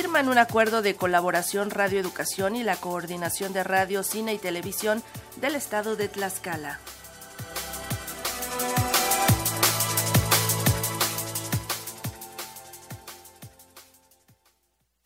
firman un acuerdo de colaboración Radio Educación y la Coordinación de Radio, Cine y Televisión del Estado de Tlaxcala.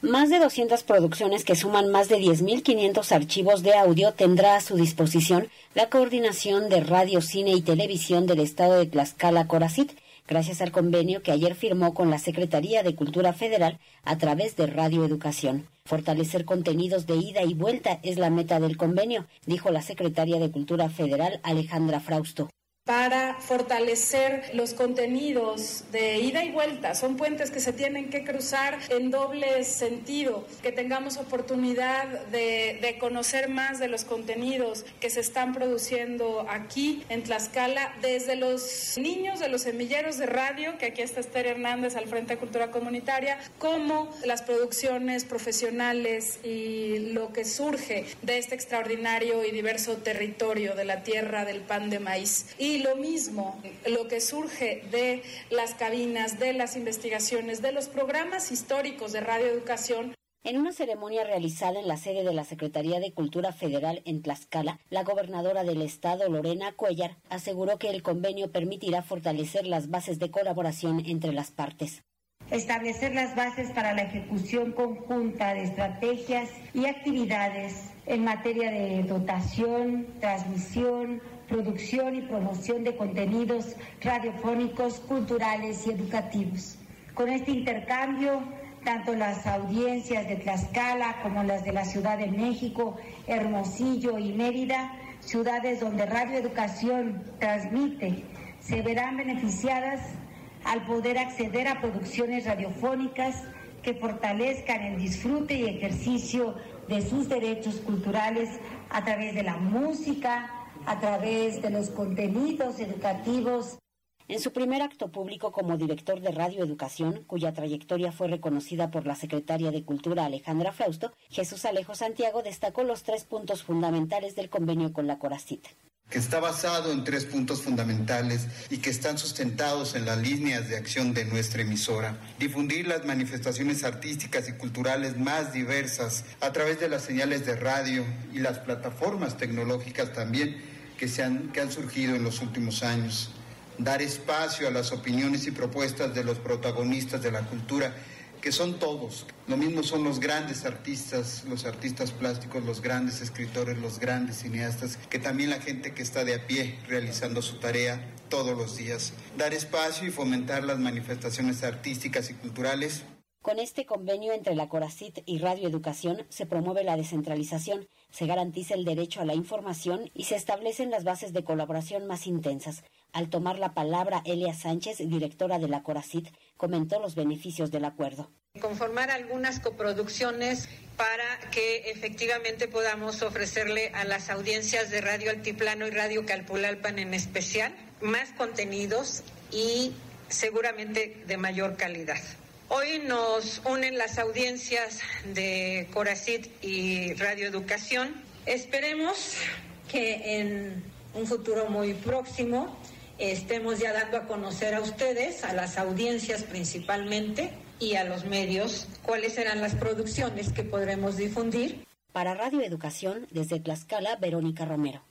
Más de 200 producciones que suman más de 10.500 archivos de audio tendrá a su disposición la coordinación de radio, cine y televisión del estado de Tlaxcala, Coracit, gracias al convenio que ayer firmó con la Secretaría de Cultura Federal a través de Radio Educación. Fortalecer contenidos de ida y vuelta es la meta del convenio, dijo la secretaria de Cultura Federal Alejandra Frausto para fortalecer los contenidos de ida y vuelta. Son puentes que se tienen que cruzar en doble sentido, que tengamos oportunidad de, conocer más de los contenidos que se están produciendo aquí en Tlaxcala, desde los niños de los semilleros de radio, que aquí está Esther Hernández al Frente de Cultura Comunitaria, como las producciones profesionales y lo que surge de este extraordinario y diverso territorio de la tierra del pan de maíz. Y y lo mismo, lo que surge de las cabinas, de las investigaciones, de los programas históricos de radioeducación. En una ceremonia realizada en la sede de la Secretaría de Cultura Federal en Tlaxcala, la gobernadora del estado, Lorena Cuellar, aseguró que el convenio permitirá fortalecer las bases de colaboración entre las partes establecer las bases para la ejecución conjunta de estrategias y actividades en materia de dotación, transmisión, producción y promoción de contenidos radiofónicos, culturales y educativos. Con este intercambio, tanto las audiencias de Tlaxcala como las de la Ciudad de México, Hermosillo y Mérida, ciudades donde Radio Educación transmite, se verán beneficiadas al poder acceder a producciones radiofónicas que fortalezcan el disfrute y ejercicio de sus derechos culturales a través de la música, a través de los contenidos educativos. En su primer acto público como director de Radio Educación, cuya trayectoria fue reconocida por la secretaria de Cultura Alejandra Frausto, Jesús Alejo Santiago destacó los tres puntos fundamentales del convenio con la Coracita que está basado en tres puntos fundamentales y que están sustentados en las líneas de acción de nuestra emisora. Difundir las manifestaciones artísticas y culturales más diversas a través de las señales de radio y las plataformas tecnológicas también que, se han, que han surgido en los últimos años, dar espacio a las opiniones y propuestas de los protagonistas de la cultura, que son todos. Lo mismo son los grandes artistas, los artistas plásticos, los grandes escritores, los grandes cineastas, que también la gente que está de a pie realizando su tarea todos los días. Dar espacio y fomentar las manifestaciones artísticas y culturales con este convenio entre la Coracit y Radio Educación se promueve la descentralización, se garantiza el derecho a la información y se establecen las bases de colaboración más intensas. Al tomar la palabra, Elia Sánchez, directora de la Coracit, comentó los beneficios del acuerdo. Conformar algunas coproducciones para que efectivamente podamos ofrecerle a las audiencias de Radio Altiplano y Radio Calpulalpan en especial más contenidos y seguramente de mayor calidad. Hoy nos unen las audiencias de Coracit y Radio Educación. Esperemos que en un futuro muy próximo estemos ya dando a conocer a ustedes, a las audiencias principalmente y a los medios, cuáles serán las producciones que podremos difundir. Para Radio Educación, desde Tlaxcala, Verónica Romero.